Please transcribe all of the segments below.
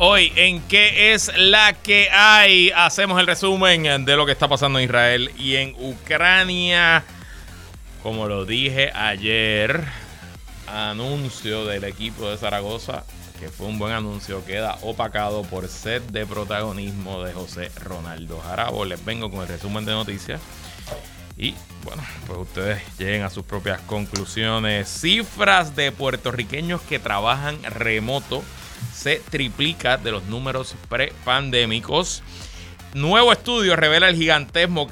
Hoy en qué es la que hay, hacemos el resumen de lo que está pasando en Israel y en Ucrania. Como lo dije ayer, anuncio del equipo de Zaragoza, que fue un buen anuncio, queda opacado por sed de protagonismo de José Ronaldo Jarabo. Les vengo con el resumen de noticias. Y bueno, pues ustedes lleguen a sus propias conclusiones. Cifras de puertorriqueños que trabajan remoto se triplica de los números prepandémicos. Nuevo estudio revela el gigantesco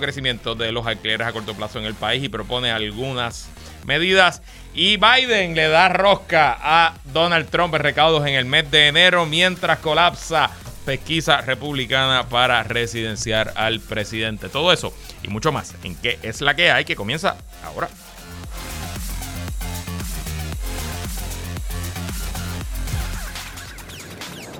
crecimiento de los alquileres a corto plazo en el país y propone algunas medidas. Y Biden le da rosca a Donald Trump en recaudos en el mes de enero mientras colapsa pesquisa republicana para residenciar al presidente. Todo eso y mucho más en qué es la que hay que comienza ahora.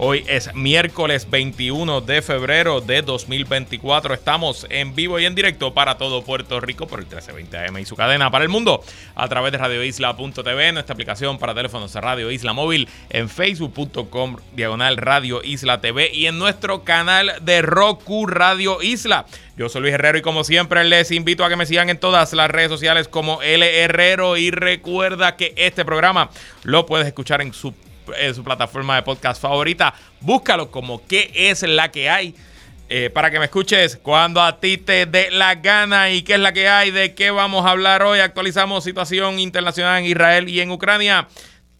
Hoy es miércoles 21 de febrero de 2024. Estamos en vivo y en directo para todo Puerto Rico por el 1320 AM y su cadena para el mundo a través de radioisla.tv, nuestra aplicación para teléfonos Radio Isla Móvil, en facebook.com diagonal Radio Isla TV y en nuestro canal de Roku Radio Isla. Yo soy Luis Herrero y como siempre les invito a que me sigan en todas las redes sociales como L Herrero y recuerda que este programa lo puedes escuchar en su en su plataforma de podcast favorita. Búscalo como qué es la que hay. Eh, para que me escuches cuando a ti te dé la gana y qué es la que hay, de qué vamos a hablar hoy. Actualizamos situación internacional en Israel y en Ucrania.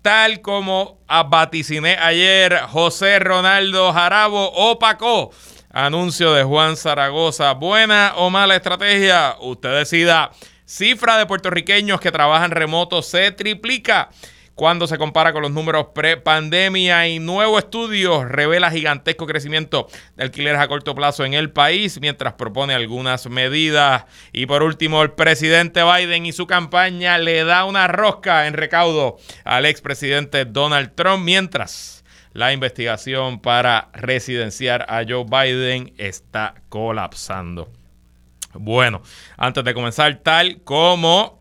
Tal como vaticiné ayer, José Ronaldo Jarabo opacó. Anuncio de Juan Zaragoza. ¿Buena o mala estrategia? Usted decida. Cifra de puertorriqueños que trabajan remoto se triplica cuando se compara con los números pre-pandemia y nuevo estudio revela gigantesco crecimiento de alquileres a corto plazo en el país, mientras propone algunas medidas. Y por último, el presidente Biden y su campaña le da una rosca en recaudo al expresidente Donald Trump, mientras la investigación para residenciar a Joe Biden está colapsando. Bueno, antes de comenzar, tal como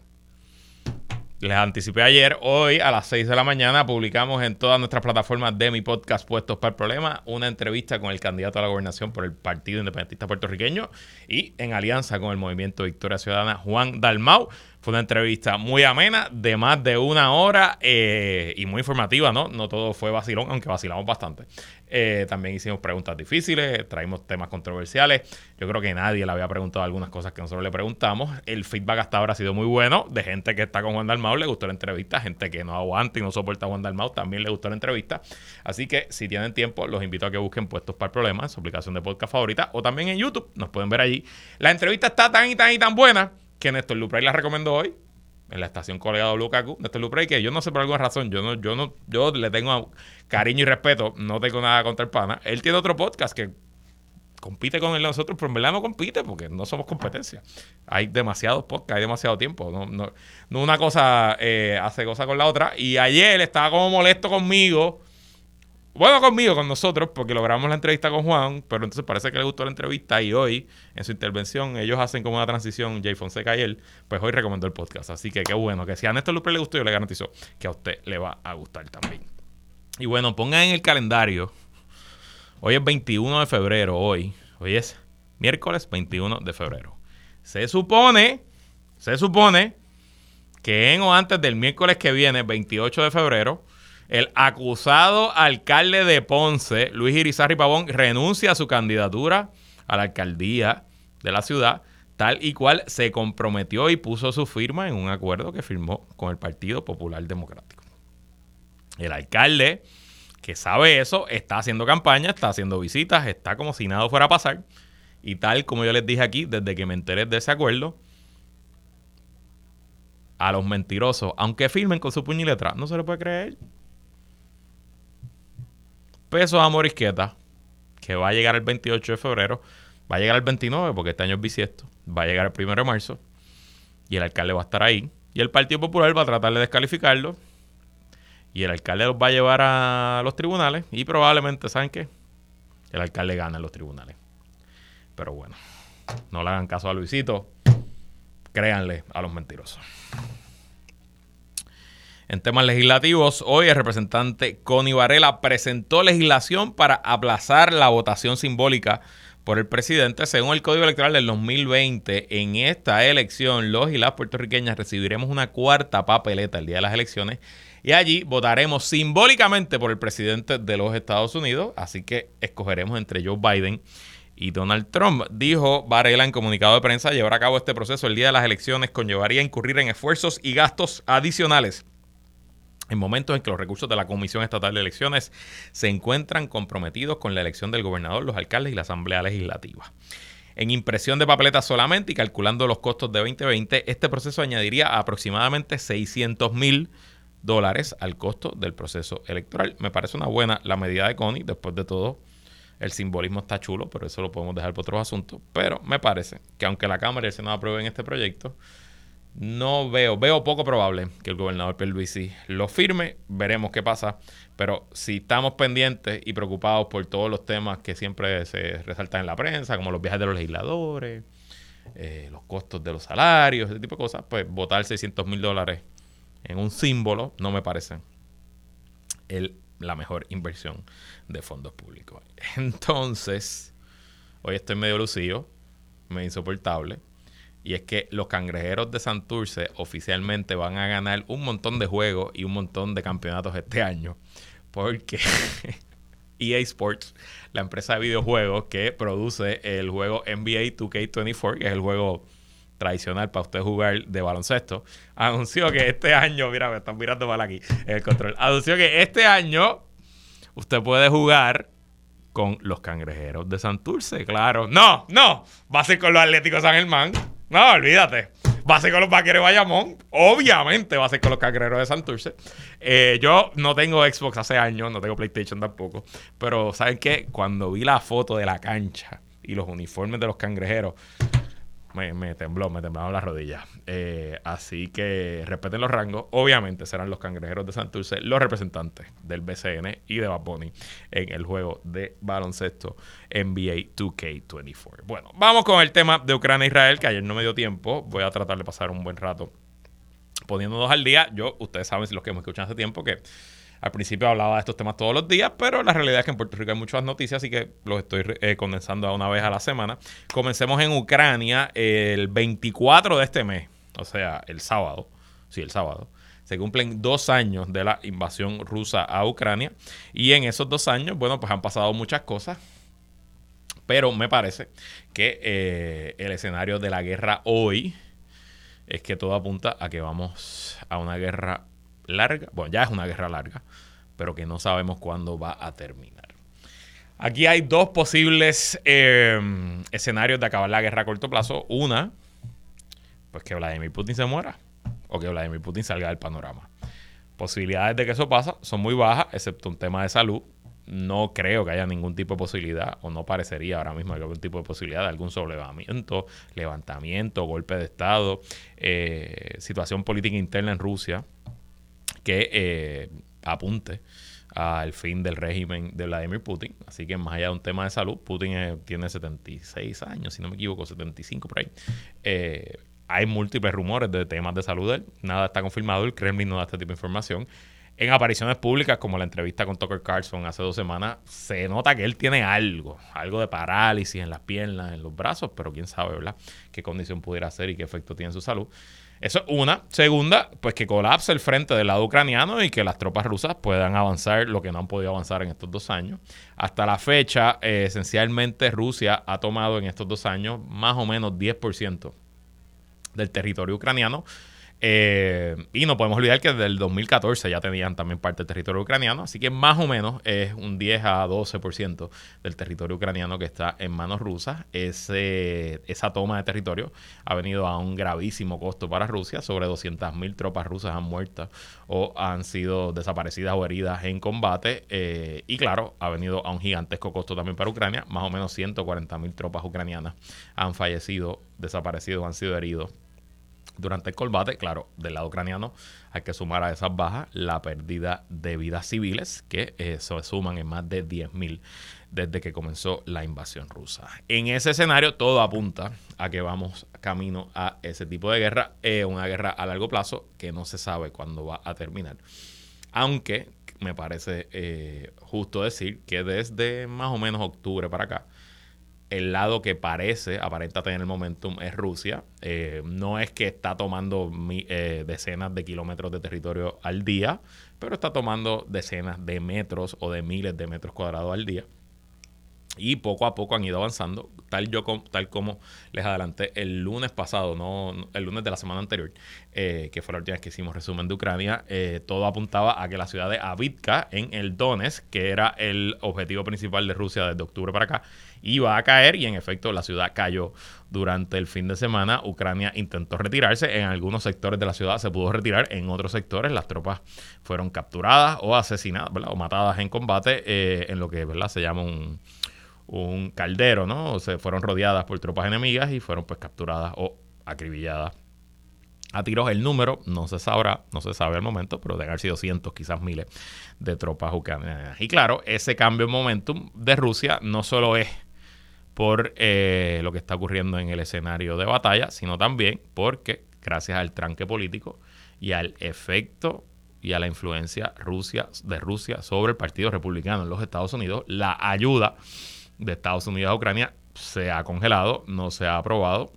les anticipé ayer, hoy a las 6 de la mañana publicamos en todas nuestras plataformas de mi podcast Puestos para el Problema una entrevista con el candidato a la gobernación por el Partido Independentista Puertorriqueño y en alianza con el Movimiento Victoria Ciudadana Juan Dalmau. Fue una entrevista muy amena, de más de una hora eh, y muy informativa, ¿no? No todo fue vacilón, aunque vacilamos bastante. Eh, también hicimos preguntas difíciles, traímos temas controversiales. Yo creo que nadie le había preguntado algunas cosas que nosotros le preguntamos. El feedback hasta ahora ha sido muy bueno de gente que está con Juan Dalmau, le gustó la entrevista, gente que no aguanta y no soporta a Juan Dalmau, también le gustó la entrevista. Así que si tienen tiempo, los invito a que busquen Puestos para el Problema en su aplicación de podcast favorita o también en YouTube, nos pueden ver allí. La entrevista está tan y tan y tan buena que Néstor Lupray la recomendó hoy en la estación colega WKQ, Néstor Lupray, que yo no sé por alguna razón, yo no, yo no, yo le tengo cariño y respeto, no tengo nada contra el pana. Él tiene otro podcast que compite con él nosotros, pero en verdad no compite porque no somos competencia. Hay demasiados podcasts, hay demasiado tiempo. No, no, no una cosa eh, hace cosa con la otra. Y ayer estaba como molesto conmigo bueno, conmigo, con nosotros, porque logramos la entrevista con Juan, pero entonces parece que le gustó la entrevista y hoy, en su intervención, ellos hacen como una transición, Jay Fonseca y él, pues hoy recomendó el podcast. Así que qué bueno, que si a Néstor Lupe le gustó, yo le garantizo que a usted le va a gustar también. Y bueno, pongan en el calendario, hoy es 21 de febrero, hoy, hoy es miércoles 21 de febrero. Se supone, se supone que en o antes del miércoles que viene, 28 de febrero, el acusado alcalde de Ponce, Luis Irizarry Pavón, renuncia a su candidatura a la alcaldía de la ciudad, tal y cual se comprometió y puso su firma en un acuerdo que firmó con el Partido Popular Democrático. El alcalde, que sabe eso, está haciendo campaña, está haciendo visitas, está como si nada fuera a pasar. Y tal como yo les dije aquí, desde que me enteré de ese acuerdo, a los mentirosos, aunque firmen con su puño y letra, no se le puede creer pesos a Morisqueta, que va a llegar el 28 de febrero, va a llegar el 29 porque este año es bisiesto, va a llegar el 1 de marzo y el alcalde va a estar ahí y el Partido Popular va a tratar de descalificarlo y el alcalde los va a llevar a los tribunales y probablemente, ¿saben qué? El alcalde gana en los tribunales. Pero bueno, no le hagan caso a Luisito, créanle a los mentirosos. En temas legislativos, hoy el representante Connie Varela presentó legislación para aplazar la votación simbólica por el presidente. Según el Código Electoral del 2020, en esta elección los y las puertorriqueñas recibiremos una cuarta papeleta el día de las elecciones y allí votaremos simbólicamente por el presidente de los Estados Unidos. Así que escogeremos entre Joe Biden y Donald Trump. Dijo Varela en comunicado de prensa, llevar a cabo este proceso el día de las elecciones conllevaría incurrir en esfuerzos y gastos adicionales en momentos en que los recursos de la Comisión Estatal de Elecciones se encuentran comprometidos con la elección del gobernador, los alcaldes y la Asamblea Legislativa. En impresión de papeletas solamente y calculando los costos de 2020, este proceso añadiría aproximadamente 600 mil dólares al costo del proceso electoral. Me parece una buena la medida de Connie, después de todo. El simbolismo está chulo, pero eso lo podemos dejar para otros asuntos. Pero me parece que aunque la Cámara y el Senado aprueben este proyecto, no veo, veo poco probable que el gobernador Pierluisi lo firme. Veremos qué pasa. Pero si estamos pendientes y preocupados por todos los temas que siempre se resaltan en la prensa, como los viajes de los legisladores, eh, los costos de los salarios, ese tipo de cosas, pues votar 600 mil dólares en un símbolo no me parece la mejor inversión de fondos públicos. Entonces, hoy estoy medio lucido, medio insoportable y es que los cangrejeros de Santurce oficialmente van a ganar un montón de juegos y un montón de campeonatos este año. Porque EA Sports, la empresa de videojuegos que produce el juego NBA 2K24, que es el juego tradicional para usted jugar de baloncesto, anunció que este año, mira, me están mirando mal aquí el control, anunció que este año usted puede jugar con los cangrejeros de Santurce, claro. No, no, va a ser con los Atléticos San Germán. No, olvídate. Va a ser con los vaqueros de Bayamón. Obviamente va a ser con los cangrejeros de Santurce. Eh, yo no tengo Xbox hace años, no tengo PlayStation tampoco. Pero, ¿saben qué? Cuando vi la foto de la cancha y los uniformes de los cangrejeros, me, tembló, me temblaron las rodillas. Eh, así que respeten los rangos. Obviamente serán los cangrejeros de Santurce los representantes del BCN y de Baboni en el juego de baloncesto NBA 2K24. Bueno, vamos con el tema de Ucrania e que ayer no me dio tiempo. Voy a tratar de pasar un buen rato poniéndonos al día. Yo, ustedes saben, los que me escuchan hace tiempo, que al principio hablaba de estos temas todos los días, pero la realidad es que en Puerto Rico hay muchas noticias, así que los estoy eh, condensando a una vez a la semana. Comencemos en Ucrania el 24 de este mes, o sea, el sábado. Sí, el sábado. Se cumplen dos años de la invasión rusa a Ucrania. Y en esos dos años, bueno, pues han pasado muchas cosas. Pero me parece que eh, el escenario de la guerra hoy es que todo apunta a que vamos a una guerra larga, bueno, ya es una guerra larga, pero que no sabemos cuándo va a terminar. Aquí hay dos posibles eh, escenarios de acabar la guerra a corto plazo. Una, pues que Vladimir Putin se muera o que Vladimir Putin salga del panorama. Posibilidades de que eso pasa son muy bajas, excepto un tema de salud. No creo que haya ningún tipo de posibilidad, o no parecería ahora mismo que algún tipo de posibilidad de algún sobrelevamiento, levantamiento, golpe de Estado, eh, situación política interna en Rusia que eh, apunte al fin del régimen de Vladimir Putin. Así que más allá de un tema de salud, Putin tiene 76 años, si no me equivoco, 75 por ahí. Eh, hay múltiples rumores de temas de salud de él. Nada está confirmado. El Kremlin no da este tipo de información. En apariciones públicas, como la entrevista con Tucker Carlson hace dos semanas, se nota que él tiene algo, algo de parálisis en las piernas, en los brazos, pero quién sabe, ¿verdad? Qué condición pudiera ser y qué efecto tiene en su salud. Eso es una. Segunda, pues que colapse el frente del lado ucraniano y que las tropas rusas puedan avanzar lo que no han podido avanzar en estos dos años. Hasta la fecha, eh, esencialmente Rusia ha tomado en estos dos años más o menos 10% del territorio ucraniano. Eh, y no podemos olvidar que desde el 2014 ya tenían también parte del territorio ucraniano, así que más o menos es un 10 a 12% del territorio ucraniano que está en manos rusas. Ese, esa toma de territorio ha venido a un gravísimo costo para Rusia. Sobre 200.000 tropas rusas han muerto o han sido desaparecidas o heridas en combate. Eh, y claro, ha venido a un gigantesco costo también para Ucrania. Más o menos 140.000 tropas ucranianas han fallecido, desaparecido han sido heridos durante el combate. Claro, del lado ucraniano hay que sumar a esas bajas la pérdida de vidas civiles, que eh, se suman en más de 10.000 desde que comenzó la invasión rusa. En ese escenario todo apunta a que vamos camino a ese tipo de guerra, una guerra a largo plazo que no se sabe cuándo va a terminar. Aunque me parece eh, justo decir que desde más o menos octubre para acá, el lado que parece, aparenta tener el momentum es Rusia. Eh, no es que está tomando eh, decenas de kilómetros de territorio al día, pero está tomando decenas de metros o de miles de metros cuadrados al día. Y poco a poco han ido avanzando, tal, yo, tal como les adelanté el lunes pasado, no el lunes de la semana anterior, eh, que fue la última vez que hicimos resumen de Ucrania, todo apuntaba a que la ciudad de Avitka, en el Donetsk, que era el objetivo principal de Rusia desde octubre para acá, iba a caer y en efecto la ciudad cayó durante el fin de semana. Ucrania intentó retirarse, en algunos sectores de la ciudad se pudo retirar, en otros sectores las tropas fueron capturadas o asesinadas o matadas en combate eh, en lo que ¿verdad? se llama un, un caldero, ¿no? O se fueron rodeadas por tropas enemigas y fueron pues capturadas o acribilladas a tiros. El número no se sabrá, no se sabe al momento, pero deben haber sido cientos, quizás miles de tropas ucranianas. Y claro, ese cambio en momentum de Rusia no solo es por eh, lo que está ocurriendo en el escenario de batalla, sino también porque, gracias al tranque político y al efecto y a la influencia Rusia, de Rusia sobre el Partido Republicano en los Estados Unidos, la ayuda de Estados Unidos a Ucrania se ha congelado, no se ha aprobado.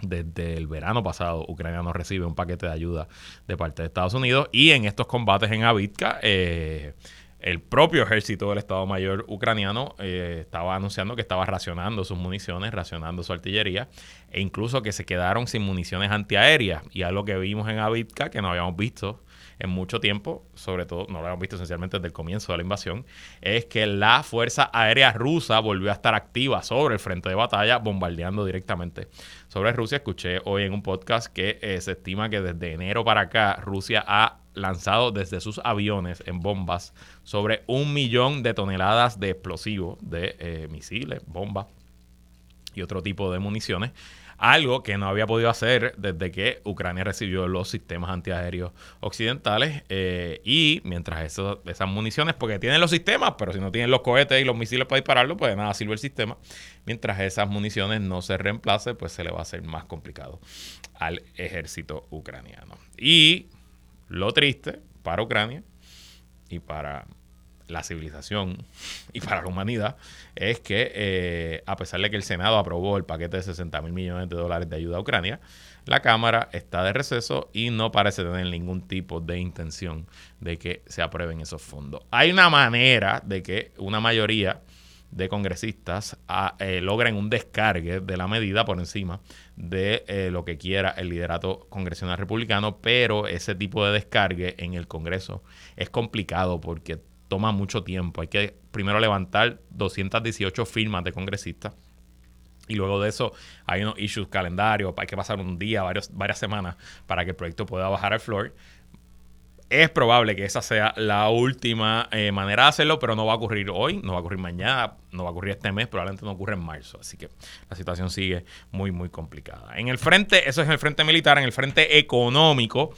Desde el verano pasado, Ucrania no recibe un paquete de ayuda de parte de Estados Unidos y en estos combates en Avitka, eh, el propio ejército del Estado Mayor ucraniano eh, estaba anunciando que estaba racionando sus municiones, racionando su artillería, e incluso que se quedaron sin municiones antiaéreas. Y algo que vimos en Avitka, que no habíamos visto en mucho tiempo, sobre todo no lo habíamos visto esencialmente desde el comienzo de la invasión, es que la Fuerza Aérea Rusa volvió a estar activa sobre el frente de batalla, bombardeando directamente sobre Rusia. Escuché hoy en un podcast que eh, se estima que desde enero para acá Rusia ha lanzado desde sus aviones en bombas sobre un millón de toneladas de explosivos, de eh, misiles, bombas y otro tipo de municiones. Algo que no había podido hacer desde que Ucrania recibió los sistemas antiaéreos occidentales. Eh, y mientras esas municiones, porque tienen los sistemas, pero si no tienen los cohetes y los misiles para dispararlo, pues de nada sirve el sistema. Mientras esas municiones no se reemplacen, pues se le va a hacer más complicado al ejército ucraniano. Y lo triste para Ucrania y para la civilización y para la humanidad es que eh, a pesar de que el Senado aprobó el paquete de 60 mil millones de dólares de ayuda a Ucrania, la Cámara está de receso y no parece tener ningún tipo de intención de que se aprueben esos fondos. Hay una manera de que una mayoría de congresistas a, eh, logren un descargue de la medida por encima de eh, lo que quiera el liderato congresional republicano, pero ese tipo de descargue en el Congreso es complicado porque toma mucho tiempo. Hay que primero levantar 218 firmas de congresistas. Y luego de eso hay unos issues calendarios, hay que pasar un día, varias semanas para que el proyecto pueda bajar al floor es probable que esa sea la última eh, manera de hacerlo, pero no va a ocurrir hoy, no va a ocurrir mañana, no va a ocurrir este mes, probablemente no ocurre en marzo. Así que la situación sigue muy, muy complicada. En el frente, eso es en el frente militar, en el frente económico,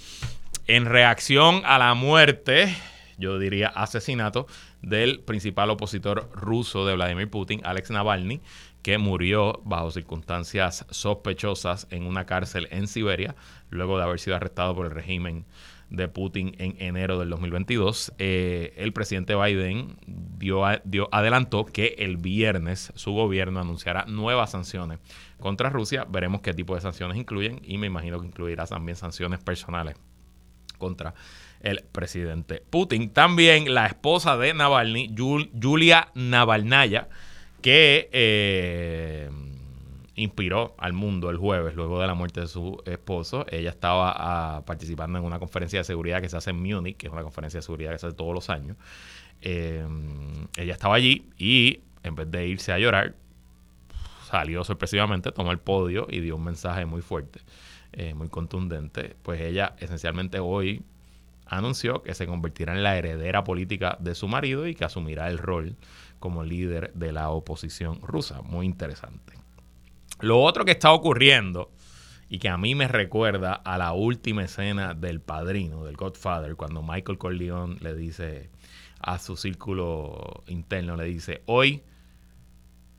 en reacción a la muerte, yo diría asesinato, del principal opositor ruso de Vladimir Putin, Alex Navalny, que murió bajo circunstancias sospechosas en una cárcel en Siberia, luego de haber sido arrestado por el régimen de Putin en enero del 2022, eh, el presidente Biden dio, adelantó que el viernes su gobierno anunciará nuevas sanciones contra Rusia. Veremos qué tipo de sanciones incluyen y me imagino que incluirá también sanciones personales contra el presidente Putin. También la esposa de Navalny, Julia Navalnaya, que... Eh, inspiró al mundo el jueves luego de la muerte de su esposo. Ella estaba ah, participando en una conferencia de seguridad que se hace en Múnich, que es una conferencia de seguridad que se hace todos los años. Eh, ella estaba allí y en vez de irse a llorar, salió sorpresivamente, tomó el podio y dio un mensaje muy fuerte, eh, muy contundente. Pues ella esencialmente hoy anunció que se convertirá en la heredera política de su marido y que asumirá el rol como líder de la oposición rusa. Muy interesante. Lo otro que está ocurriendo y que a mí me recuerda a la última escena del padrino, del Godfather, cuando Michael Corleone le dice a su círculo interno, le dice, hoy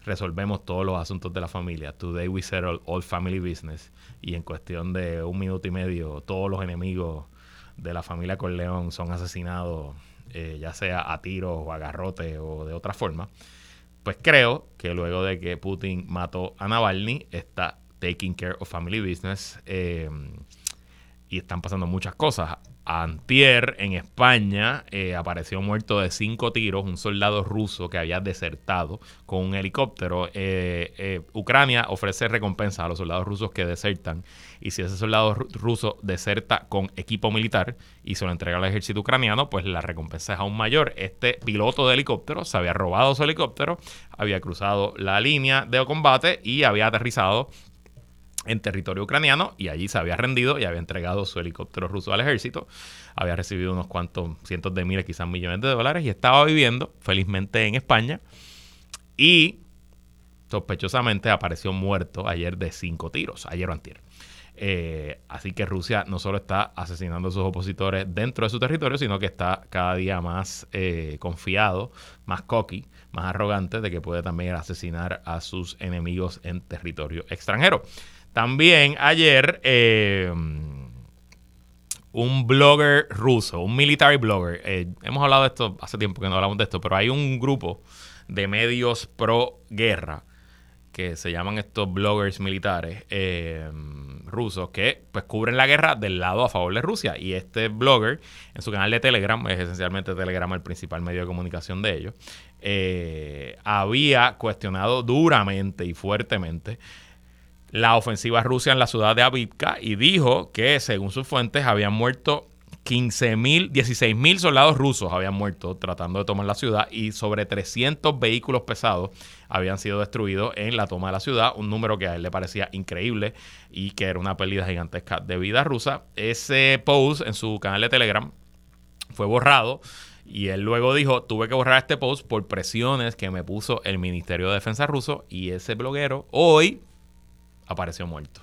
resolvemos todos los asuntos de la familia. Today we settle all family business. Y en cuestión de un minuto y medio, todos los enemigos de la familia Corleone son asesinados, eh, ya sea a tiros o a garrote o de otra forma. Pues creo que luego de que Putin mató a Navalny, está taking care of family business. Eh, y están pasando muchas cosas. Antier, en España, eh, apareció muerto de cinco tiros un soldado ruso que había desertado con un helicóptero. Ucrania ofrece recompensa a los soldados rusos que desertan. Y si ese soldado ruso deserta con equipo militar y se lo entrega al ejército ucraniano, pues la recompensa es aún mayor. Este piloto de helicóptero se había robado su helicóptero, había cruzado la línea de combate y había aterrizado en territorio ucraniano y allí se había rendido y había entregado su helicóptero ruso al ejército. Había recibido unos cuantos cientos de miles, quizás millones de dólares y estaba viviendo felizmente en España. Y sospechosamente apareció muerto ayer de cinco tiros, ayer o antier. Eh, así que Rusia no solo está asesinando a sus opositores dentro de su territorio, sino que está cada día más eh, confiado, más cocky, más arrogante de que puede también asesinar a sus enemigos en territorio extranjero. También ayer eh, un blogger ruso, un military blogger, hemos hablado de esto hace tiempo que no hablamos de esto, pero hay un grupo de medios pro guerra que se llaman estos bloggers militares rusos que pues cubren la guerra del lado a favor de Rusia. Y este blogger en su canal de Telegram es esencialmente Telegram el principal medio de comunicación de ellos había cuestionado duramente y fuertemente la ofensiva rusa en la ciudad de Avivka y dijo que, según sus fuentes, habían muerto 15 mil, 16 mil soldados rusos habían muerto tratando de tomar la ciudad y sobre 300 vehículos pesados habían sido destruidos en la toma de la ciudad, un número que a él le parecía increíble y que era una pérdida gigantesca de vida rusa. Ese post en su canal de Telegram fue borrado y él luego dijo, tuve que borrar este post por presiones que me puso el Ministerio de Defensa ruso y ese bloguero hoy apareció muerto.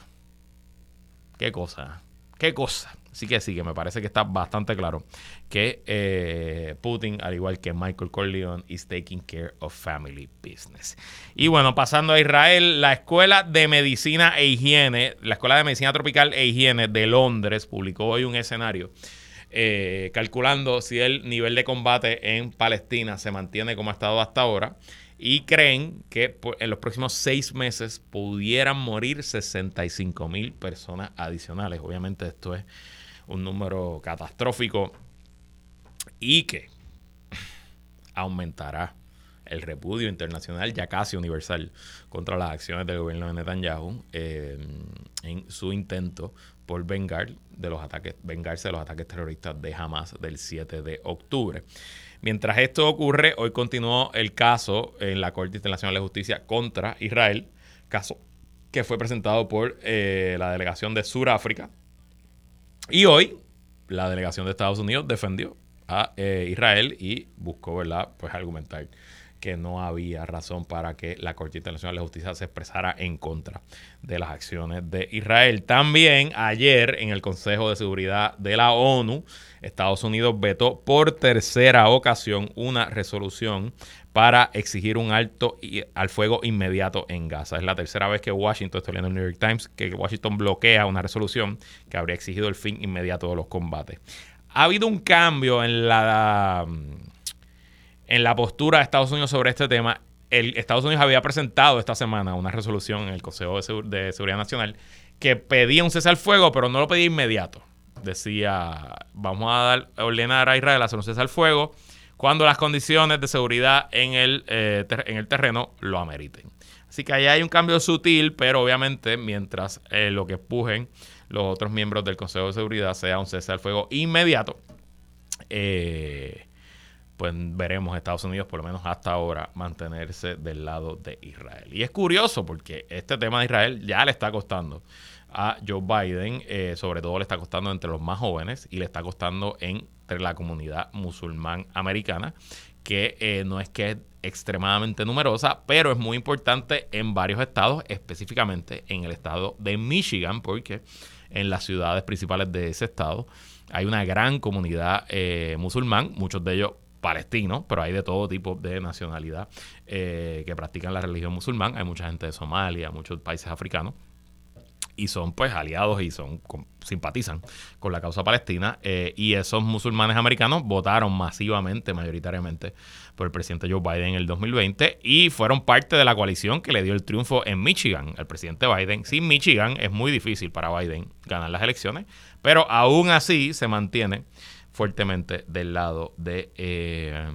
Qué cosa, qué cosa. Así que sí, que me parece que está bastante claro que eh, Putin, al igual que Michael Corleone, is taking care of family business. Y bueno, pasando a Israel, la Escuela de Medicina e Higiene, la Escuela de Medicina Tropical e Higiene de Londres publicó hoy un escenario eh, calculando si el nivel de combate en Palestina se mantiene como ha estado hasta ahora y creen que en los próximos seis meses pudieran morir 65 mil personas adicionales. Obviamente esto es un número catastrófico y que aumentará el repudio internacional ya casi universal contra las acciones del gobierno de Netanyahu eh, en su intento por vengar de los ataques, vengarse de los ataques terroristas de Hamas del 7 de octubre. Mientras esto ocurre, hoy continuó el caso en la Corte Internacional de Justicia contra Israel, caso que fue presentado por eh, la delegación de Sudáfrica. Y hoy la delegación de Estados Unidos defendió a eh, Israel y buscó, ¿verdad?, pues argumentar que no había razón para que la Corte Internacional de Justicia se expresara en contra de las acciones de Israel. También ayer en el Consejo de Seguridad de la ONU, Estados Unidos vetó por tercera ocasión una resolución para exigir un alto al fuego inmediato en Gaza. Es la tercera vez que Washington, estoy leyendo el New York Times, que Washington bloquea una resolución que habría exigido el fin inmediato de los combates. Ha habido un cambio en la en la postura de Estados Unidos sobre este tema. El, Estados Unidos había presentado esta semana una resolución en el Consejo de, Seguridad Nacional que pedía un cese al fuego, pero no lo pedía inmediato. Decía, vamos a dar, ordenar a Israel a hacer un cese al fuego cuando las condiciones de seguridad en el, eh, en el terreno lo ameriten. Así que ahí hay un cambio sutil, pero obviamente mientras eh, lo que empujen los otros miembros del Consejo de Seguridad sea un cese al fuego inmediato, eh, pues veremos Estados Unidos, por lo menos hasta ahora, mantenerse del lado de Israel. Y es curioso porque este tema de Israel ya le está costando a Joe Biden, eh, sobre todo le está costando entre los más jóvenes y le está costando entre la comunidad musulmán americana, que no es que extremadamente numerosa, pero es muy importante en varios estados, específicamente en el estado de Michigan, porque en las ciudades principales de ese estado hay una gran comunidad eh, musulmán, muchos de ellos palestinos, pero hay de todo tipo de nacionalidad eh, que practican la religión musulmán. Hay mucha gente de Somalia, muchos países africanos y son pues aliados y son simpatizan con la causa palestina eh, y esos musulmanes americanos votaron masivamente, mayoritariamente por el presidente Joe Biden en el 2020 y fueron parte de la coalición que le dio el triunfo en Michigan al presidente Biden. Sin Michigan es muy difícil para Biden ganar las elecciones, pero aún así se mantiene fuertemente del lado de eh,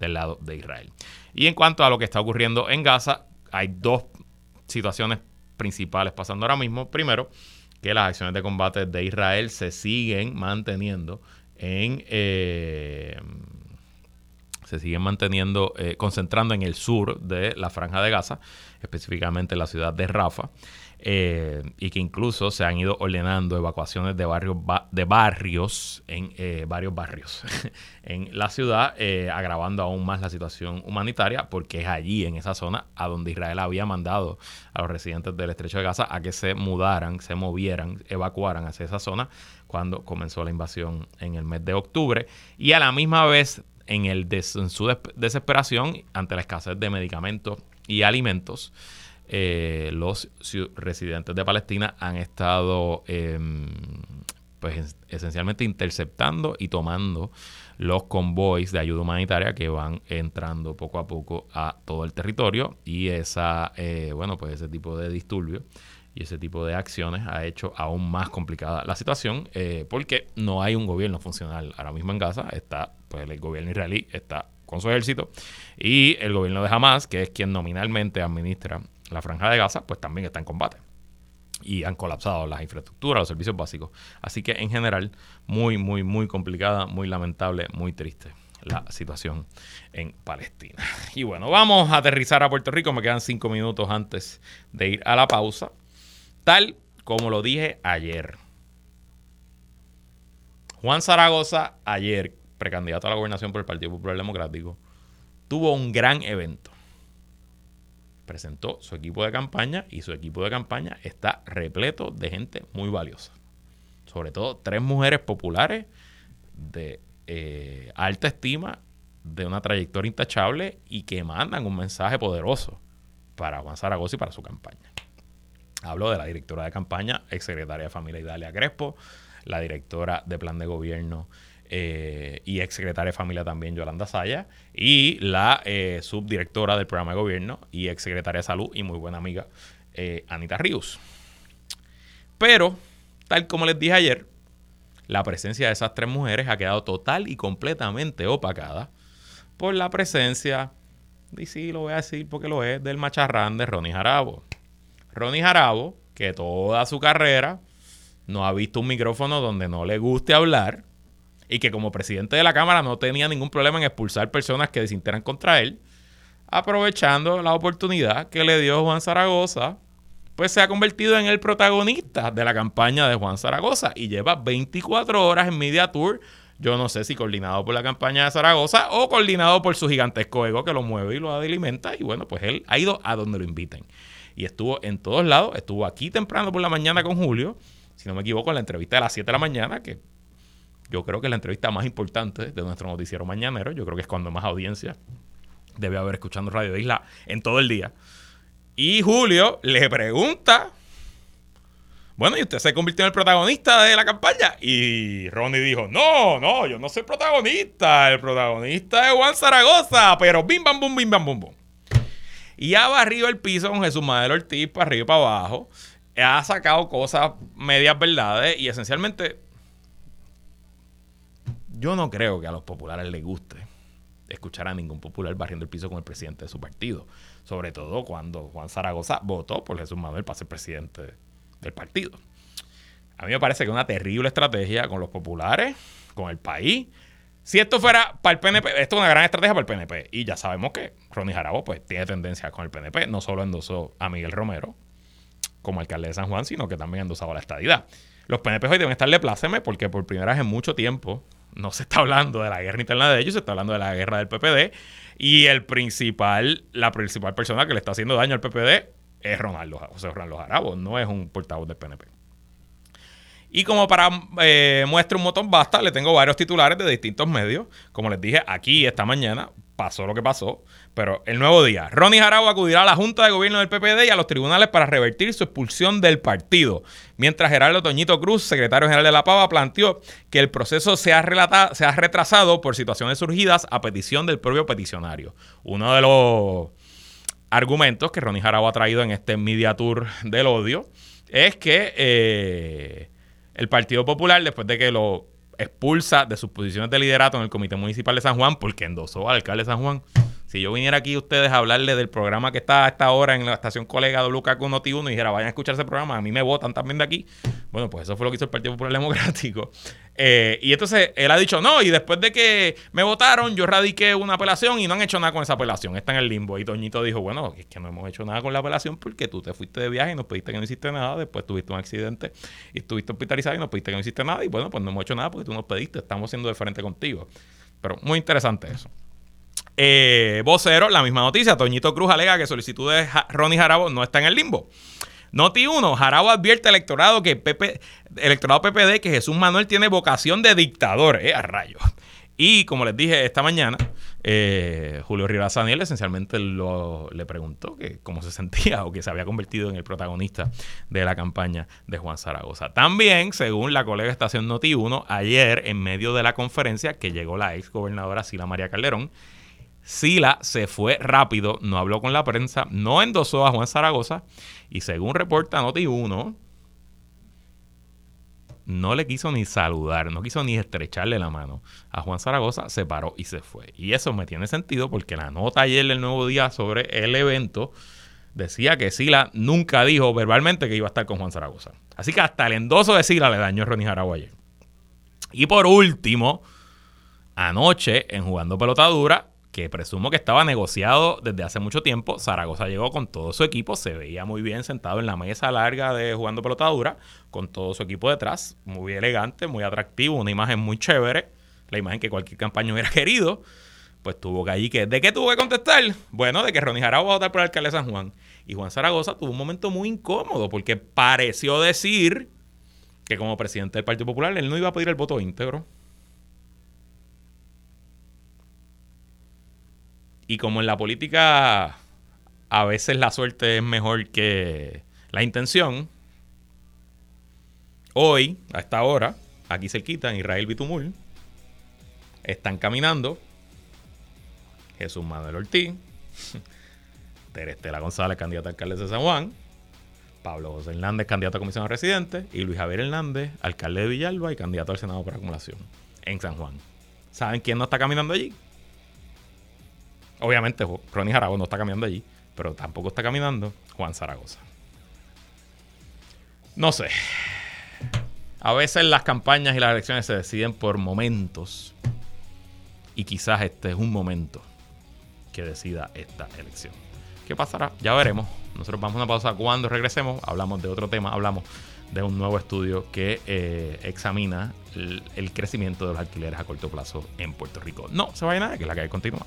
del lado de Israel. Y en cuanto a lo que está ocurriendo en Gaza, hay dos situaciones principales pasando ahora mismo. Primero, que las acciones de combate de Israel se siguen manteniendo en... Eh, se siguen manteniendo, eh, concentrando en el sur de la franja de Gaza, específicamente en la ciudad de Rafa. Eh, y que incluso se han ido ordenando evacuaciones de barrios, de barrios en eh, varios barrios en la ciudad, eh, agravando aún más la situación humanitaria, porque es allí, en esa zona, a donde Israel había mandado a los residentes del estrecho de Gaza a que se mudaran, se movieran, evacuaran hacia esa zona cuando comenzó la invasión en el mes de octubre. Y a la misma vez, en, el en su desesperación ante la escasez de medicamentos y alimentos, eh, los residentes de Palestina han estado em, pues esencialmente interceptando y tomando los convoys de ayuda humanitaria que van entrando poco a poco a todo el territorio. Y esa eh, bueno pues ese tipo de disturbios y ese tipo de acciones ha hecho aún más complicada la situación eh, porque no hay un gobierno funcional ahora mismo en Gaza. Está pues el gobierno israelí está con su ejército y el gobierno de Hamas que es quien nominalmente administra la franja de Gaza, pues también está en combate. Y han colapsado las infraestructuras, los servicios básicos. Así que en general, muy, muy, muy complicada, muy lamentable, muy triste la situación en Palestina. Y bueno, vamos a aterrizar a Puerto Rico. Me quedan cinco minutos antes de ir a la pausa. Tal como lo dije ayer. Juan Zaragoza, ayer, precandidato a la gobernación por el Partido Popular Democrático, tuvo un gran evento presentó su equipo de campaña y su equipo de campaña está repleto de gente muy valiosa. Sobre todo tres mujeres populares de eh, alta estima, de una trayectoria intachable y que mandan un mensaje poderoso para Juan Zaragoza y para su campaña. Hablo de la directora de campaña, exsecretaria de Familia Idalia Crespo, la directora de Plan de Gobierno eh, y ex secretaria de familia también, Yolanda Saya, y la eh, subdirectora del programa de gobierno y ex secretaria de salud y muy buena amiga, eh, Anita Ríos. Pero, tal como les dije ayer, la presencia de esas tres mujeres ha quedado total y completamente opacada por la presencia, y sí lo voy a decir porque lo es, del macharrán de Ronnie Jarabo. Ronnie Jarabo, que toda su carrera no ha visto un micrófono donde no le guste hablar, y que como presidente de la Cámara no tenía ningún problema en expulsar personas que desinteran contra él, aprovechando la oportunidad que le dio Juan Zaragoza, pues se ha convertido en el protagonista de la campaña de Juan Zaragoza y lleva 24 horas en Media Tour. Yo no sé si coordinado por la campaña de Zaragoza o coordinado por su gigantesco ego que lo mueve y lo alimenta. Y bueno, pues él ha ido a donde lo inviten. Y estuvo en todos lados. Estuvo aquí temprano por la mañana con Julio. Si no me equivoco, en la entrevista de las 7 de la mañana, que yo creo que la entrevista más importante de nuestro noticiero mañanero, yo creo que es cuando más audiencia debe haber escuchando Radio Isla en todo el día. Y Julio le pregunta, bueno, ¿y usted se convirtió en el protagonista de la campaña? Y Ronnie dijo, no, no, yo no soy protagonista, el protagonista es Juan Zaragoza, pero bim, bam, bum, bim, bam, bum, bum. Y ha barrido el piso con Jesús Madero Ortiz para arriba y para abajo. Ha sacado cosas medias verdades y esencialmente Yo no creo que a los populares les guste escuchar a ningún popular barriendo el piso con el presidente de su partido. Sobre todo cuando Juan Zaragoza votó por Jesús Manuel para ser presidente del partido. A mí me parece que es una terrible estrategia con los populares, con el país. Si esto fuera para el PNP, esto es una gran estrategia para el PNP. Y ya sabemos que Ronnie Jarabo pues, tiene tendencia con el PNP. No solo endosó a Miguel Romero como alcalde de San Juan, sino que también endosaba la estadidad. Los PNP hoy deben estarle pláceme porque por primera vez en mucho tiempo no se está hablando de la guerra interna de ellos, se está hablando de la guerra del PPD. Y el principal, la principal persona que le está haciendo daño al PPD es Ronaldo, José Ronaldo Jarabo, no es un portavoz del PNP. Y como para eh, muestra un botón basta, le tengo varios titulares de distintos medios. Como les dije, aquí esta mañana pasó lo que pasó. Pero el nuevo día, Ronnie Jarabo acudirá a la Junta de Gobierno del PPD y a los tribunales para revertir su expulsión del partido. Mientras Gerardo Toñito Cruz, secretario general de la Pava, planteó que el proceso se ha, se ha retrasado por situaciones surgidas a petición del propio peticionario. Uno de los argumentos que Ronnie Jarabo ha traído en este Media Tour del odio es que eh, el Partido Popular, después de que lo expulsa de sus posiciones de liderato en el Comité Municipal de San Juan, porque endosó al alcalde de San Juan, si yo viniera aquí ustedes a hablarle del programa que está a esta hora en la estación colega WKQ Noti1 y dijera, vayan a escuchar ese programa, a mí me votan también de aquí. Bueno, pues eso fue lo que hizo el Partido Popular Democrático. Eh, y entonces él ha dicho, no, y después de que me votaron, yo radiqué una apelación y no han hecho nada con esa apelación, está en el limbo. Y Toñito dijo, bueno, es que no hemos hecho nada con la apelación porque tú te fuiste de viaje y nos pediste que no hiciste nada, después tuviste un accidente y estuviste hospitalizado y nos pediste que no hiciste nada y bueno, pues no hemos hecho nada porque tú nos pediste, estamos siendo de frente contigo. Pero muy interesante eso. Eh, vocero, la misma noticia. Toñito Cruz alega que solicitud de Ronnie Jarabo no está en el limbo. Noti 1, Jarabo advierte al electorado que PP, electorado PPD que Jesús Manuel tiene vocación de dictador, eh, a rayos. Y como les dije esta mañana, eh, Julio Rivas Daniel esencialmente le preguntó que cómo se sentía o que se había convertido en el protagonista de la campaña de Juan Zaragoza. También, según la colega estación Noti 1, ayer en medio de la conferencia que llegó la ex gobernadora Sila María Calderón, Sila se fue rápido, no habló con la prensa, no endosó a Juan Zaragoza y según reporta Noti1, no le quiso ni saludar, no quiso ni estrecharle la mano. A Juan Zaragoza se paró y se fue. Y eso me tiene sentido porque la nota ayer del Nuevo Día sobre el evento decía que Sila nunca dijo verbalmente que iba a estar con Juan Zaragoza. Así que hasta el endoso de Sila le dañó Ronnie Jarabo ayer. Y por último, anoche en Jugando Pelotadura, que presumo que estaba negociado desde hace mucho tiempo. Zaragoza llegó con todo su equipo, se veía muy bien sentado en la mesa larga de jugando pelotadura, con todo su equipo detrás, muy elegante, muy atractivo, una imagen muy chévere, la imagen que cualquier campaña hubiera querido. Pues tuvo que allí que, ¿de qué tuvo que contestar? Bueno, de que Ronnie Jarabo va a votar por el alcalde de San Juan. Y Juan Zaragoza tuvo un momento muy incómodo porque pareció decir que como presidente del Partido Popular él no iba a pedir el voto íntegro. Y como en la política a veces la suerte es mejor que la intención, hoy, a esta hora, aquí cerquita, en Israel Bitumul, están caminando Jesús Manuel Ortiz, Terestela González, candidata a alcalde de San Juan, Pablo José Hernández, candidato a comisión residente, y Luis Javier Hernández, alcalde de Villalba y candidato al Senado por acumulación en San Juan. ¿Saben quién no está caminando allí? Obviamente, Ronnie Jarabo no está caminando allí, pero tampoco está caminando Juan Zaragoza. No sé. A veces las campañas y las elecciones se deciden por momentos. Y quizás este es un momento que decida esta elección. ¿Qué pasará? Ya veremos. Nosotros vamos a una pausa. Cuando regresemos, hablamos de otro tema. Hablamos de un nuevo estudio que eh, examina el, el, crecimiento de los alquileres a corto plazo en Puerto Rico. No se vaya nada, que la que continúa.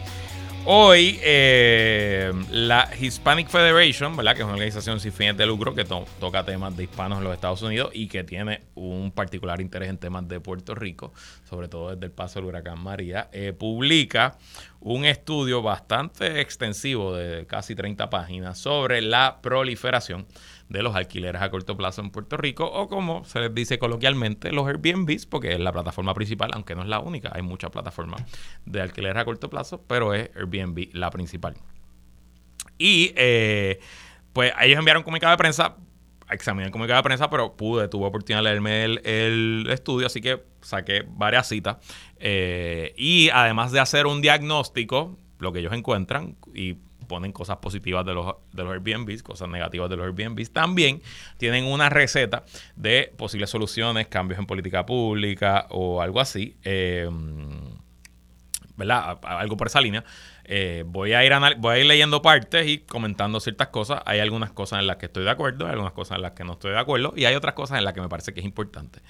Hoy, eh, la Hispanic Federation, ¿verdad? que es una organización sin fines de lucro que toca temas de hispanos en los Estados Unidos y que tiene un particular interés en temas de Puerto Rico, sobre todo desde el paso del huracán María, eh, publica un estudio bastante extensivo de casi 30 páginas sobre la proliferación de los alquileres a corto plazo en Puerto Rico o como se les dice coloquialmente los Airbnbs porque es la plataforma principal, aunque no es la única, hay muchas plataformas de alquileres a corto plazo, pero es Airbnb la principal. Y eh, pues ellos enviaron un comunicado de prensa, examiné el comunicado de prensa, pero pude, tuve oportunidad de leerme el, estudio, así que saqué varias citas. Eh, y además de hacer un diagnóstico, lo que ellos encuentran, y ponen cosas positivas de los, de los Airbnbs, cosas negativas de los Airbnbs. También tienen una receta de posibles soluciones, cambios en política pública o algo así. Em, ¿Verdad? Algo por esa línea. Eh, voy, a ir voy a ir leyendo partes y comentando ciertas cosas. Hay algunas cosas en las que estoy de acuerdo, hay algunas cosas en las que no estoy de acuerdo y hay otras cosas en las que me parece que es importante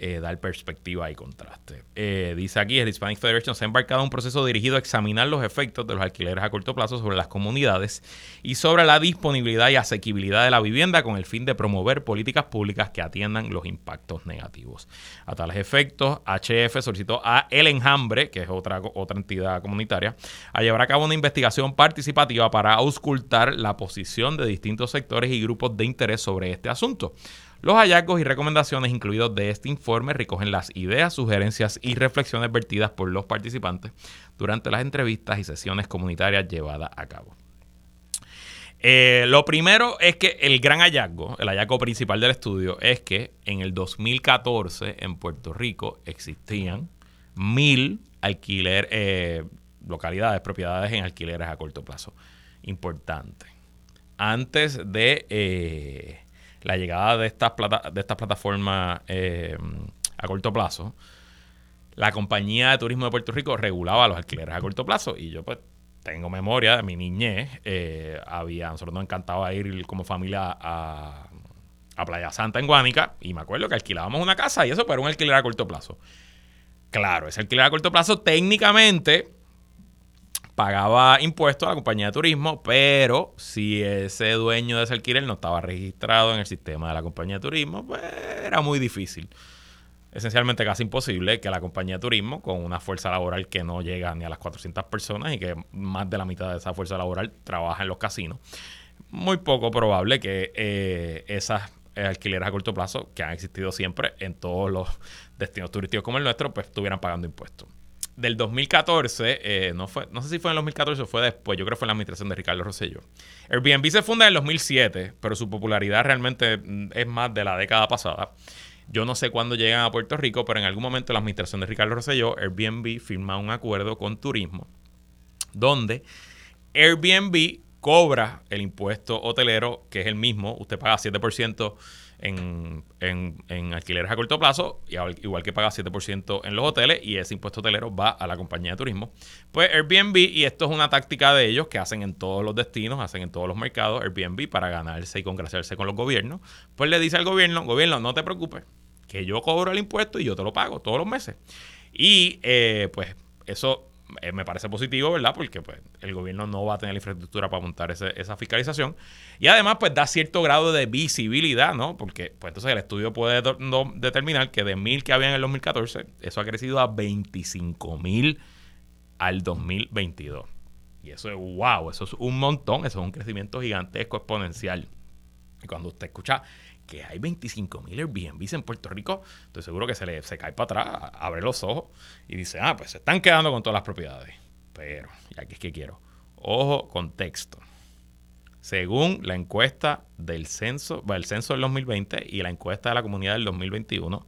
eh, dar perspectiva y contraste. Eh, dice aquí, el Hispanic Federation se ha embarcado en un proceso dirigido a examinar los efectos de los alquileres a corto plazo sobre las comunidades y sobre la disponibilidad y asequibilidad de la vivienda con el fin de promover políticas públicas que atiendan los impactos negativos. A tales efectos, HF solicitó a El Enjambre, que es otra, otra entidad comunitaria, a llevar a cabo una investigación participativa para auscultar la posición de distintos sectores y grupos de interés sobre este asunto. Los hallazgos y recomendaciones incluidos de este informe recogen las ideas, sugerencias y reflexiones vertidas por los participantes durante las entrevistas y sesiones comunitarias llevadas a cabo. Eh, lo primero es que el gran hallazgo, el hallazgo principal del estudio, es que en el 2014 en Puerto Rico existían mil alquiler, eh, localidades, propiedades en alquileres a corto plazo. Importante. Antes de eh, la llegada de estas, plata, de estas plataformas eh, a corto plazo, la compañía de turismo de Puerto Rico regulaba los alquileres a corto plazo y yo pues tengo memoria de mi niñez, eh, había, nosotros nos encantaba ir como familia a, a Playa Santa en Guánica y me acuerdo que alquilábamos una casa y eso era un alquiler a corto plazo. Claro, ese alquiler a corto plazo técnicamente pagaba impuestos a la compañía de turismo, pero si ese dueño de ese alquiler no estaba registrado en el sistema de la compañía de turismo, pues era muy difícil. Esencialmente casi imposible que la compañía de turismo, con una fuerza laboral que no llega ni a las 400 personas y que más de la mitad de esa fuerza laboral trabaja en los casinos, muy poco probable que eh, esas alquileres a corto plazo, que han existido siempre en todos los destinos turísticos como el nuestro, pues estuvieran pagando impuestos del 2014, eh, no, fue, no sé si fue en el 2014 o fue después, yo creo que fue en la administración de Ricardo Rosselló. Airbnb se funda en el 2007, pero su popularidad realmente mm, es más de la década pasada. Yo no sé cuándo llegan a Puerto Rico, pero en algún momento la administración de Ricardo Rosselló, Airbnb firma un acuerdo con turismo, donde Airbnb cobra el impuesto hotelero, que es el mismo, usted paga 7% en, en, alquileres a corto plazo, igual que paga 7% en los hoteles, y ese impuesto hotelero va a la compañía de turismo. Pues Airbnb, y esto es una táctica de ellos que hacen en todos los destinos, hacen en todos los mercados, Airbnb para ganarse y congraciarse con los gobiernos, pues le dice al gobierno, gobierno, no te preocupes, que yo cobro el impuesto y yo te lo pago todos los meses. Y eh, pues eso eh, me parece positivo, ¿verdad? Porque pues, el gobierno no va a tener la infraestructura para montar esa fiscalización. Y además, pues da cierto grado de visibilidad, ¿no? Porque pues entonces el estudio puede determinar que de mil que había en el 2014, eso ha crecido a 25 mil al 2022. Y eso es wow, eso es un montón, eso es un crecimiento gigantesco, exponencial. Y cuando usted escucha que hay 25 mil Airbnbs en Puerto Rico, estoy seguro que se le se cae para atrás, abre los ojos y dice, ah, pues se están quedando con todas las propiedades. Pero, y aquí es que quiero, ojo, contexto. Según la encuesta del censo, el censo del 2020 y la encuesta de la comunidad del 2021,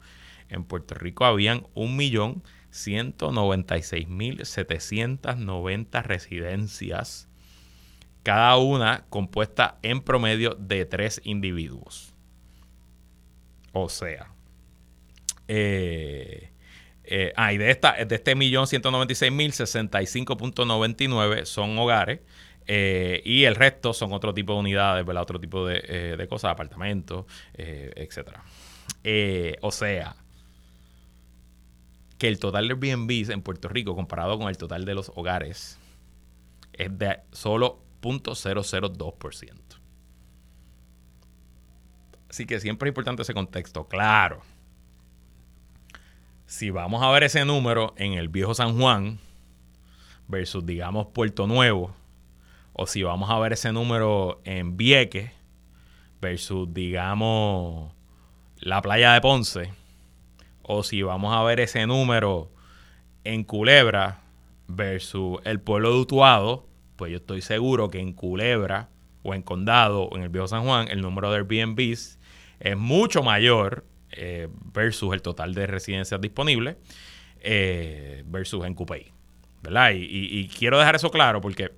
en Puerto Rico habían 1.196.790 residencias, cada una compuesta en promedio de tres individuos. O sea, eh, eh, ah, y de, esta, de este millón 196 mil, 65.99 son hogares. Eh, y el resto son otro tipo de unidades, ¿verdad? Otro tipo de, eh, de cosas, apartamentos, eh, etcétera. o sea, que el total de Airbnb en Puerto Rico comparado con el total de los hogares es de solo 0.002%. Así que siempre es importante ese contexto. Claro, si vamos a ver ese número en el viejo San Juan versus, digamos, Puerto Nuevo, o si vamos a ver ese número en Vieques versus, digamos, la playa de Ponce, o si vamos a ver ese número en Culebra versus el pueblo de Utuado, pues yo estoy seguro que en Culebra o en Condado o en el Viejo San Juan el número de Airbnbs es mucho mayor eh, versus el total de residencias disponibles eh, versus en Cupey. ¿Verdad? Y, quiero dejar eso claro porque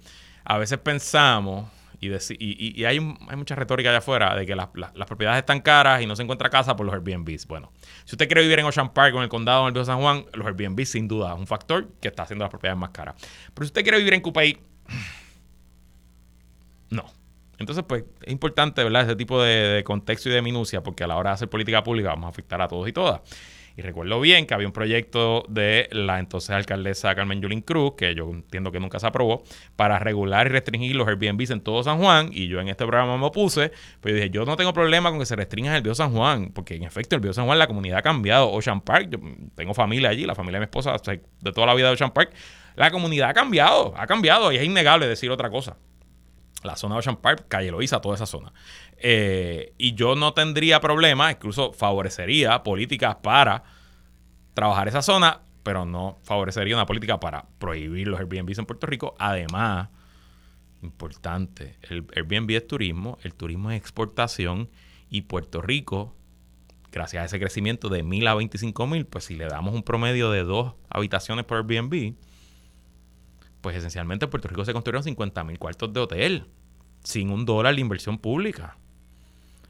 a veces pensamos y, hay, hay, mucha retórica allá afuera de que las, propiedades están caras y no se encuentra casa por los Airbnbs. Bueno, si usted quiere vivir en Ocean Park o en el condado en el Viejo San Juan, los Airbnbs sin duda es un factor que está haciendo las propiedades más caras. Pero si usted quiere vivir en Cupey, no. Entonces, pues, es importante, ¿verdad? Ese tipo de, contexto y de minucia, porque a la hora de hacer política pública vamos a afectar a todos y todas. Y recuerdo bien que había un proyecto de la entonces alcaldesa Carmen Yulín Cruz, que yo entiendo que nunca se aprobó, para regular y restringir los Airbnbs en todo San Juan. Y yo en este programa me opuse, pues dije, yo no tengo problema con que se restrinja el Bio San Juan, porque en efecto el Bio San Juan, la comunidad ha cambiado. Ocean Park, yo tengo familia allí, la familia de mi esposa, de toda la vida de Ocean Park, la comunidad ha cambiado, ha cambiado y es innegable decir otra cosa la zona Ocean Park, Calle Loíza, toda esa zona. Eh, y yo no tendría problema, incluso favorecería políticas para trabajar esa zona, pero no favorecería una política para prohibir los Airbnb en Puerto Rico. Además, importante, el Airbnb es turismo, el turismo es exportación y Puerto Rico, gracias a ese crecimiento de mil a 25 mil, pues si le damos un promedio de dos habitaciones por Airbnb, pues esencialmente en Puerto Rico se construyeron 50 mil cuartos de hotel sin un dólar de inversión pública.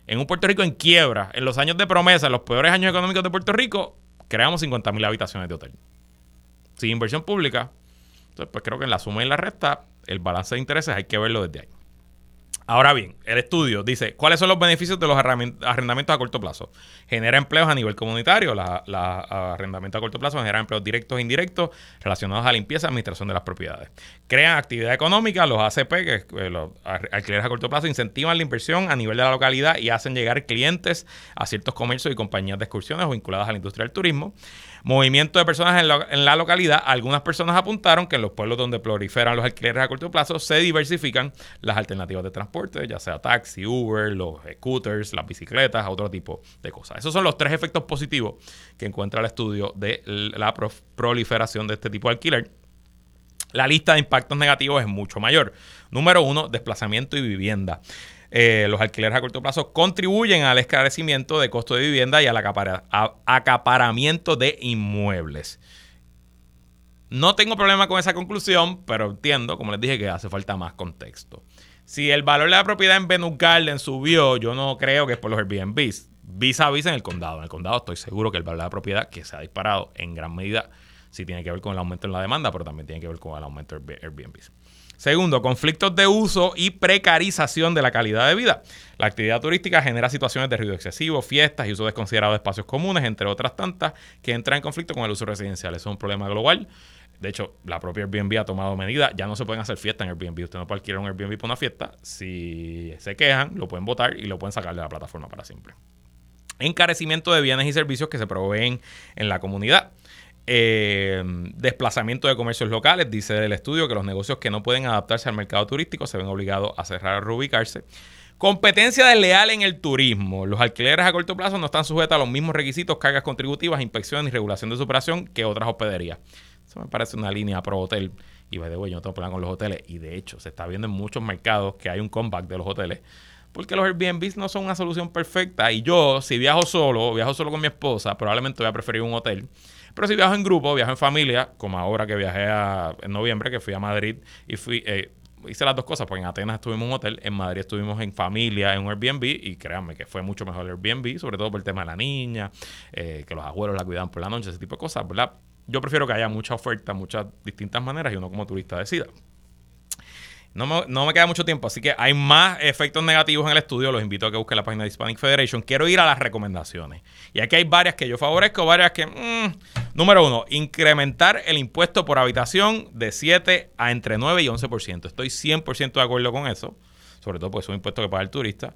En un Puerto Rico en quiebra, en los años de promesa, en los peores años económicos de Puerto Rico, creamos 50 mil habitaciones de hotel. Sin inversión pública. Entonces, pues creo que en la suma y en la resta, el balance de intereses hay que verlo desde ahí. Ahora bien, el estudio dice, ¿cuáles son los beneficios de los arrendamientos a corto plazo? Genera empleos a nivel comunitario, los arrendamientos a corto plazo generan empleos directos e indirectos relacionados a limpieza y administración de las propiedades. Crean actividad económica, los ACP, que es, eh, los alquileres a corto plazo, incentivan la inversión a nivel de la localidad y hacen llegar clientes a ciertos comercios y compañías de excursiones vinculadas a la industria del turismo. Movimiento de personas en la, localidad. Algunas personas apuntaron que en los pueblos donde proliferan los alquileres a corto plazo se diversifican las alternativas de transporte, ya sea taxi, Uber, los scooters, las bicicletas, otro tipo de cosas. Esos son los tres efectos positivos que encuentra el estudio de la proliferación de este tipo de alquiler. La lista de impactos negativos es mucho mayor. Número uno, desplazamiento y vivienda. Eh, los alquileres a corto plazo contribuyen al esclarecimiento de costo de vivienda y al acaparamiento de inmuebles. No tengo problema con esa conclusión, pero entiendo, como les dije, que hace falta más contexto. Si el valor de la propiedad en Venus Garden subió, yo no creo que es por los Airbnbs. Visa a visa en el condado. En el condado estoy seguro que el valor de la propiedad, que se ha disparado en gran medida, sí tiene que ver con el aumento en la demanda, pero también tiene que ver con el aumento de Airbnbs. Segundo, conflictos de uso y precarización de la calidad de vida. La actividad turística genera situaciones de ruido excesivo, fiestas y uso desconsiderado de espacios comunes, entre otras tantas, que entran en conflicto con el uso residencial. Eso es un problema global. De hecho, la propia Airbnb ha tomado medidas. Ya no se pueden hacer fiestas en Airbnb. Usted no puede alquilar un Airbnb para una fiesta. Si se quejan, lo pueden votar y lo pueden sacar de la plataforma para siempre. Encarecimiento de bienes y servicios que se proveen en la comunidad. Eh, desplazamiento de comercios locales. Dice el estudio que los negocios que no pueden adaptarse al mercado turístico se ven obligados a cerrar o reubicarse. Competencia desleal en el turismo. Los alquileres a corto plazo no están sujetos a los mismos requisitos, cargas contributivas, inspecciones y regulación de su operación que otras hospederías. Eso me parece una línea pro hotel. Y de yo no tengo problema con los hoteles. Y de hecho, se está viendo en muchos mercados que hay un comeback de los hoteles. Porque los Airbnbs no son una solución perfecta. Y yo, si viajo solo, viajo solo con mi esposa, probablemente voy a preferir un hotel pero si viajo en grupo, viajo en familia, como ahora que viajé en noviembre, que fui a Madrid y fui, eh, hice las dos cosas, porque en Atenas estuvimos en un hotel, en Madrid estuvimos en familia, en un Airbnb, y créanme que fue mucho mejor el Airbnb, sobre todo por el tema de la niña, eh, que los abuelos la cuidaban por la noche, ese tipo de cosas, ¿verdad? Yo prefiero que haya mucha oferta, muchas distintas maneras y uno como turista decida. No me, no me queda mucho tiempo, así que hay más efectos negativos en el estudio. Los invito a que busquen la página de Hispanic Federation. Quiero ir a las recomendaciones. Y aquí hay varias que yo favorezco, varias que... mm, número uno, incrementar el impuesto por habitación de 7 a entre 9 y 11%. Estoy 100% de acuerdo con eso, sobre todo porque es un impuesto que paga el turista.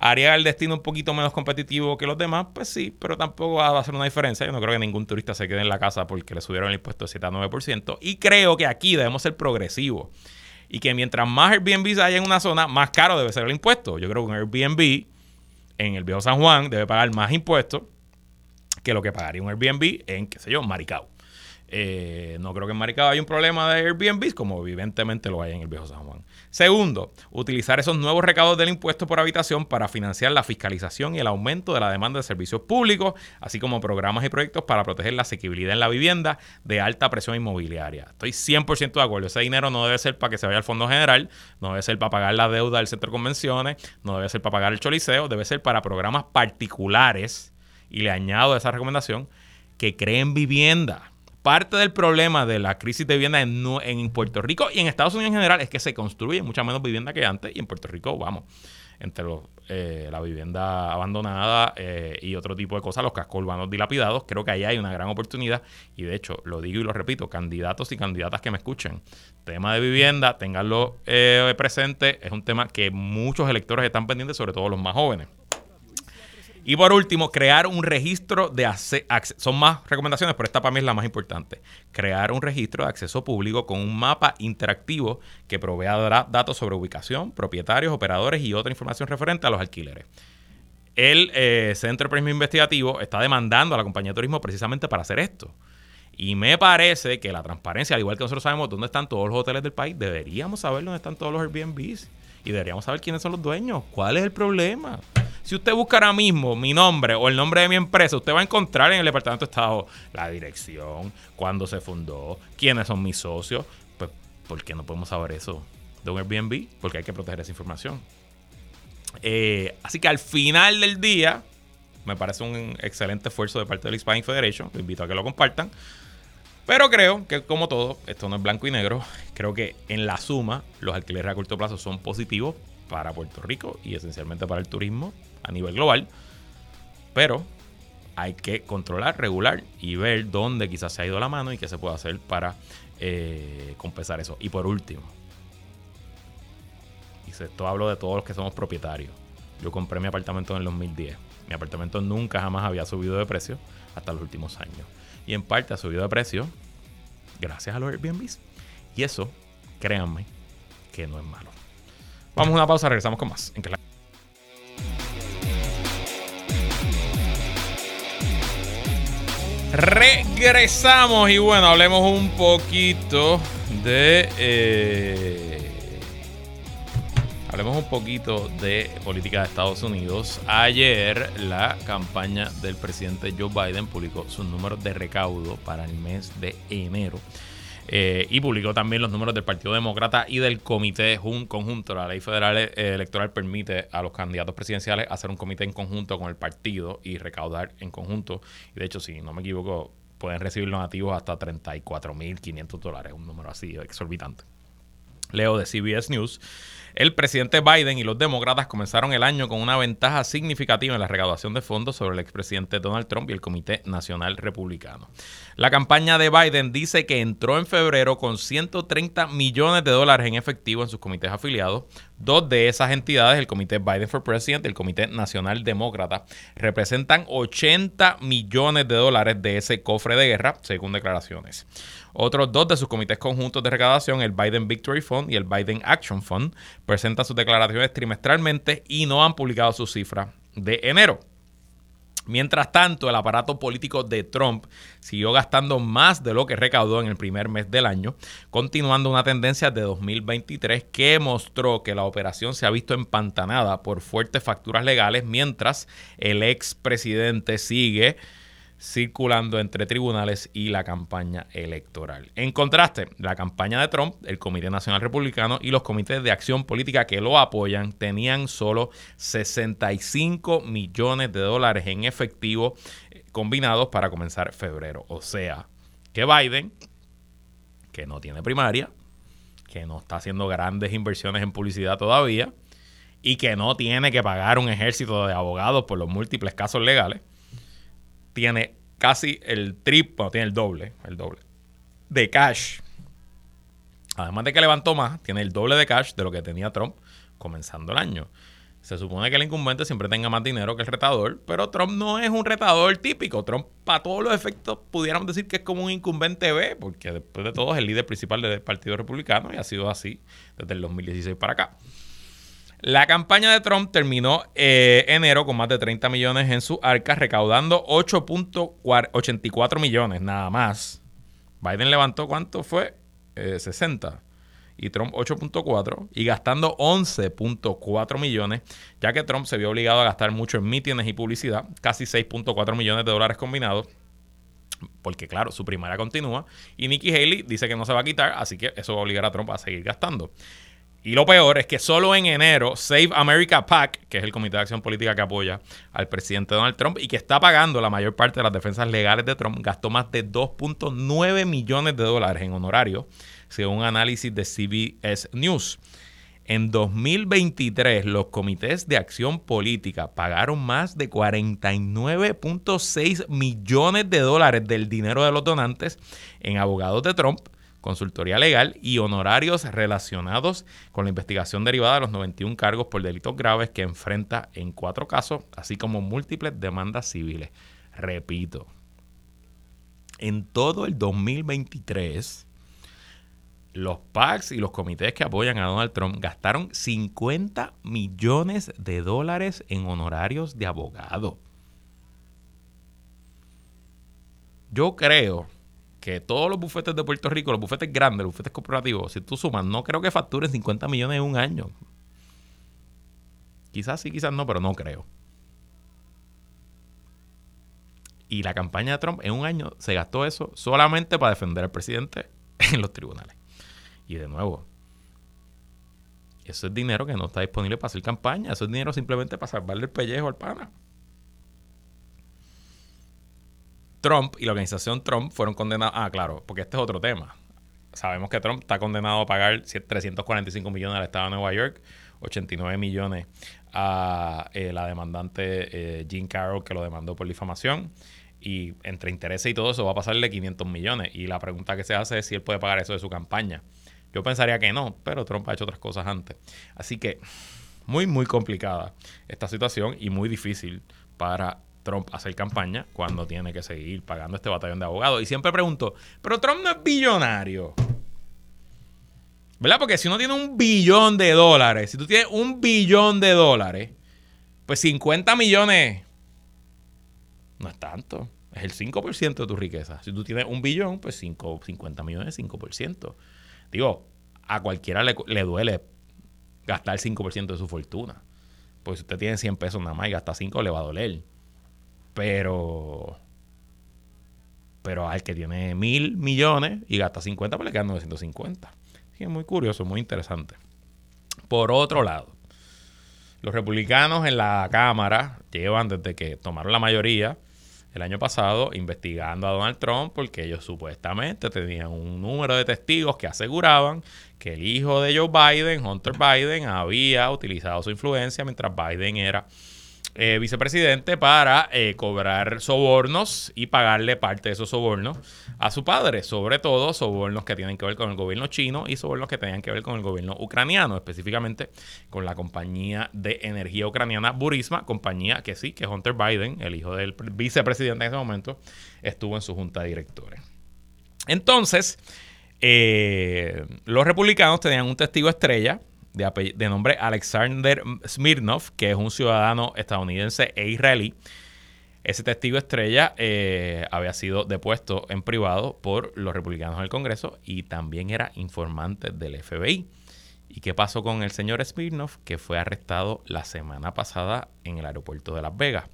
¿Haría el destino un poquito menos competitivo que los demás? Pues sí, pero tampoco va a hacer una diferencia. Yo no creo que ningún turista se quede en la casa porque le subieron el impuesto de 7 a 9%. Y creo que aquí debemos ser progresivos. Y que mientras más Airbnb haya en una zona, más caro debe ser el impuesto. Yo creo que un Airbnb en el viejo San Juan debe pagar más impuestos que lo que pagaría un Airbnb en, qué sé yo, Maricao. Eh, no creo que en Maricao haya un problema de Airbnb, como evidentemente lo hay en el viejo San Juan. Segundo, utilizar esos nuevos recaudos del impuesto por habitación para financiar la fiscalización y el aumento de la demanda de servicios públicos, así como programas y proyectos para proteger la asequibilidad en la vivienda de alta presión inmobiliaria. Estoy 100% de acuerdo. Ese dinero no debe ser para que se vaya al Fondo General, no debe ser para pagar la deuda del centro de convenciones, no debe ser para pagar el choliseo, debe ser para programas particulares. Y le añado esa recomendación que creen vivienda parte del problema de la crisis de vivienda en, en Puerto Rico y en Estados Unidos en general es que se construye mucha menos vivienda que antes y en Puerto Rico, vamos, entre los, eh, la vivienda abandonada eh, y otro tipo de cosas, los cascos urbanos dilapidados, creo que ahí hay una gran oportunidad y de hecho, lo digo y lo repito, candidatos y candidatas que me escuchen, tema de vivienda, tenganlo eh, presente, es un tema que muchos electores están pendientes, sobre todo los más jóvenes. Y por último, crear un registro de acceso. Son más recomendaciones, pero esta para mí es la más importante. Crear un registro de acceso público con un mapa interactivo que proveerá datos sobre ubicación, propietarios, operadores y otra información referente a los alquileres. El eh, Centro de Periodismo Investigativo está demandando a la compañía de turismo precisamente para hacer esto. Y me parece que la transparencia, al igual que nosotros sabemos dónde están todos los hoteles del país, deberíamos saber dónde están todos los Airbnbs. Y deberíamos saber quiénes son los dueños. ¿Cuál es el problema? Si usted busca ahora mismo mi nombre o el nombre de mi empresa, usted va a encontrar en el Departamento de Estado la dirección, cuándo se fundó, quiénes son mis socios. Pues, ¿por qué no podemos saber eso de un Airbnb? Porque hay que proteger esa información. Eh, así que al final del día, me parece un excelente esfuerzo de parte del Hispanic Federation. Lo invito a que lo compartan. Pero creo que, como todo, esto no es blanco y negro. Creo que en la suma, los alquileres a corto plazo son positivos para Puerto Rico y esencialmente para el turismo a nivel global. Pero hay que controlar, regular y ver dónde quizás se ha ido la mano y qué se puede hacer para eh, compensar eso. Y por último, y esto hablo de todos los que somos propietarios. Yo compré mi apartamento en el 2010. Mi apartamento nunca jamás había subido de precio hasta los últimos años. Y en parte ha subido de precio gracias a los Airbnbs. Y eso, créanme, que no es malo. Vamos a una pausa, regresamos con más. Regresamos y bueno, hablemos un poquito de... eh, hablemos un poquito de política de Estados Unidos. Ayer la campaña del presidente Joe Biden publicó sus números de recaudo para el mes de enero. Eh, y publicó también los números del Partido Demócrata y del comité jun- conjunto. La ley federal eh, electoral permite a los candidatos presidenciales hacer un comité en conjunto con el partido y recaudar en conjunto. Y de hecho, si no me equivoco, pueden recibir donativos hasta 34.500 dólares, un número así exorbitante. Leo de CBS News. El presidente Biden y los demócratas comenzaron el año con una ventaja significativa en la recaudación de fondos sobre el expresidente Donald Trump y el Comité Nacional Republicano. La campaña de Biden dice que entró en febrero con 130 millones de dólares en efectivo en sus comités afiliados. Dos de esas entidades, el Comité Biden for President y el Comité Nacional Demócrata, representan 80 millones de dólares de ese cofre de guerra, según declaraciones. Otros dos de sus comités conjuntos de recaudación, el Biden Victory Fund y el Biden Action Fund, presentan sus declaraciones trimestralmente y no han publicado sus cifras de enero. Mientras tanto, el aparato político de Trump siguió gastando más de lo que recaudó en el primer mes del año, continuando una tendencia de 2023 que mostró que la operación se ha visto empantanada por fuertes facturas legales, mientras el expresidente sigue circulando entre tribunales y la campaña electoral. En contraste, la campaña de Trump, el Comité Nacional Republicano y los comités de acción política que lo apoyan tenían solo 65 millones de dólares en efectivo eh, combinados para comenzar febrero. O sea, que Biden, que no tiene primaria, que no está haciendo grandes inversiones en publicidad todavía y que no tiene que pagar un ejército de abogados por los múltiples casos legales, tiene casi el triple, tiene el doble, el doble de cash. Además de que levantó más, tiene el doble de cash de lo que tenía Trump comenzando el año. Se supone que el incumbente siempre tenga más dinero que el retador, pero Trump no es un retador típico. Trump, para todos los efectos, pudiéramos decir que es como un incumbente B, porque después de todo es el líder principal del Partido Republicano y ha sido así desde el 2016 para acá. La campaña de Trump terminó eh, enero con más de 30 millones en su arca, recaudando 8.84 millones nada más. Biden levantó cuánto fue? 60 eh, y Trump 8.4 y gastando 11.4 millones, ya que Trump se vio obligado a gastar mucho en mítines y publicidad, casi 6.4 millones de dólares combinados, porque claro, su primaria continúa y Nikki Haley dice que no se va a quitar, así que eso va a obligar a Trump a seguir gastando. Y lo peor es que solo en enero Save America PAC, que es el comité de acción política que apoya al presidente Donald Trump y que está pagando la mayor parte de las defensas legales de Trump, gastó más de 2.9 millones de dólares en honorarios, según un análisis de CBS News. En 2023, los comités de acción política pagaron más de 49.6 millones de dólares del dinero de los donantes en abogados de Trump consultoría legal y honorarios relacionados con la investigación derivada de los 91 cargos por delitos graves que enfrenta en cuatro casos, así como múltiples demandas civiles. Repito, en todo el 2023, los PACs y los comités que apoyan a Donald Trump gastaron 50 millones de dólares en honorarios de abogado. Yo creo que todos los bufetes de Puerto Rico, los bufetes grandes, los bufetes corporativos, si tú sumas, no creo que facturen 50 millones en un año. Quizás sí, quizás no, pero no creo. Y la campaña de Trump en un año se gastó eso solamente para defender al presidente en los tribunales. Y de nuevo, eso es dinero que no está disponible para hacer campaña. Eso es dinero simplemente para salvarle el pellejo al pana. Trump y la organización Trump fueron condenados. Ah, claro, porque este es otro tema. Sabemos que Trump está condenado a pagar 345 millones al Estado de Nueva York, 89 millones a eh, la demandante eh, Jean Carroll que lo demandó por difamación. Y entre intereses y todo eso va a pasarle 500 millones. Y la pregunta que se hace es si él puede pagar eso de su campaña. Yo pensaría que no, pero Trump ha hecho otras cosas antes. Así que muy, muy complicada esta situación y muy difícil para Trump hacer campaña cuando tiene que seguir pagando este batallón de abogados. Y siempre pregunto, pero Trump no es billonario. ¿Verdad? Porque si uno tiene un billón de dólares, si tú tienes un billón de dólares, pues 50 millones no es tanto. Es el 5% de tu riqueza. Si tú tienes un billón, pues 5, 50 millones es 5%. Digo, a cualquiera le, le duele gastar el 5% de su fortuna. Pues si usted tiene 100 pesos nada más y gasta 5, le va a doler. Pero. Pero al que tiene mil millones y gasta 50, pues le quedan 950. es muy curioso, muy interesante. Por otro lado, los republicanos en la Cámara llevan desde que tomaron la mayoría el año pasado investigando a Donald Trump porque ellos supuestamente tenían un número de testigos que aseguraban que el hijo de Joe Biden, Hunter Biden, había utilizado su influencia mientras Biden era eh, vicepresidente para eh, cobrar sobornos y pagarle parte de esos sobornos a su padre, sobre todo sobornos que tienen que ver con el gobierno chino y sobornos que tenían que ver con el gobierno ucraniano, específicamente con la compañía de energía ucraniana Burisma, compañía que sí, que Hunter Biden, el hijo del vicepresidente en ese momento, estuvo en su junta de directores. Entonces, eh, los republicanos tenían un testigo estrella de, nombre Alexander Smirnov, que es un ciudadano estadounidense e israelí. Ese testigo estrella eh, había sido depuesto en privado por los republicanos del Congreso y también era informante del FBI. ¿Y qué pasó con el señor Smirnov, que fue arrestado la semana pasada en el aeropuerto de Las Vegas?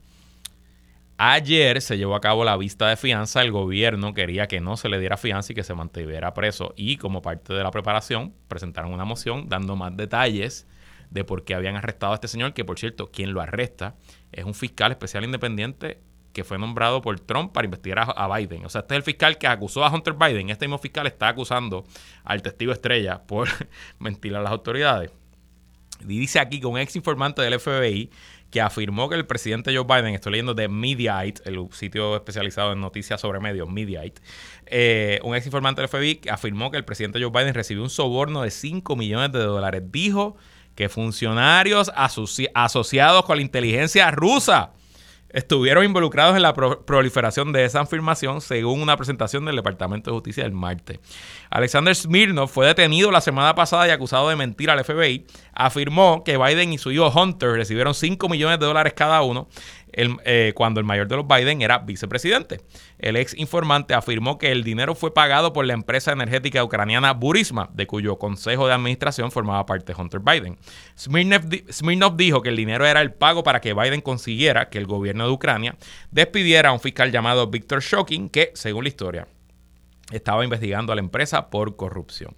Ayer se llevó a cabo la vista de fianza. El gobierno quería que no se le diera fianza y que se mantuviera preso. Y como parte de la preparación, presentaron una moción dando más detalles de por qué habían arrestado a este señor, que por cierto, quien lo arresta es un fiscal especial independiente que fue nombrado por Trump para investigar a, Biden. O sea, este es el fiscal que acusó a Hunter Biden. Este mismo fiscal está acusando al testigo estrella por mentir a las autoridades. Y dice aquí que un ex informante del FBI que afirmó que el presidente Joe Biden, estoy leyendo de Mediaite, el sitio especializado en noticias sobre medios, Mediaite, eh, un ex informante del FBI afirmó que el presidente Joe Biden recibió un soborno de 5 millones de dólares. Dijo que funcionarios asociados con la inteligencia rusa estuvieron involucrados en la proliferación de esa afirmación, según una presentación del Departamento de Justicia del martes. Alexander Smirnov fue detenido la semana pasada y acusado de mentir al FBI. Afirmó que Biden y su hijo Hunter recibieron 5 millones de dólares cada uno eh, cuando el mayor de los Biden era vicepresidente. El ex informante afirmó que el dinero fue pagado por la empresa energética ucraniana Burisma, de cuyo consejo de administración formaba parte Hunter Biden. Smirnov, dijo que el dinero era el pago para que Biden consiguiera que el gobierno de Ucrania despidiera a un fiscal llamado Victor Shokin, que, según la historia, estaba investigando a la empresa por corrupción.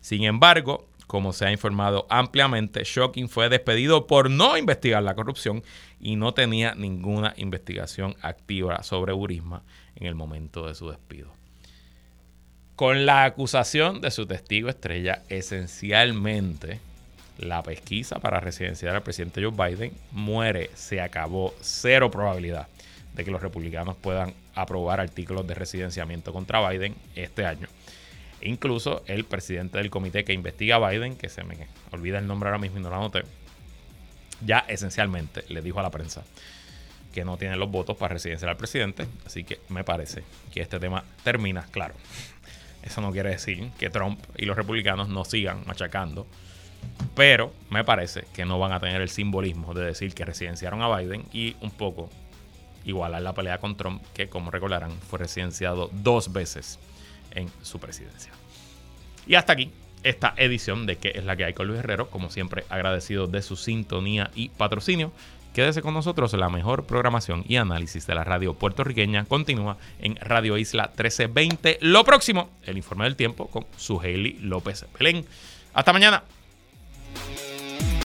Sin embargo, como se ha informado ampliamente, Shocking fue despedido por no investigar la corrupción y no tenía ninguna investigación activa sobre Burisma en el momento de su despido. Con la acusación de su testigo estrella, esencialmente la pesquisa para residenciar al presidente Joe Biden muere, se acabó, cero probabilidad de que los republicanos puedan aprobar artículos de residenciamiento contra Biden este año. Incluso el presidente del comité que investiga a Biden, que se me olvida el nombre ahora mismo y no lo anoté, ya esencialmente le dijo a la prensa que no tiene los votos para residenciar al presidente. Así que me parece que este tema termina, claro. Eso no quiere decir que Trump y los republicanos no sigan machacando. Pero me parece que no van a tener el simbolismo de decir que residenciaron a Biden y un poco igualar la pelea con Trump, que como recordarán fue residenciado dos veces en su presidencia. Y hasta aquí esta edición de ¿Qué es la que hay con Luis Herrero? Como siempre, agradecido de su sintonía y patrocinio. Quédese con nosotros, la mejor programación y análisis de la radio puertorriqueña continúa en Radio Isla 1320. Lo próximo, el informe del tiempo con su López Belén. Hasta mañana.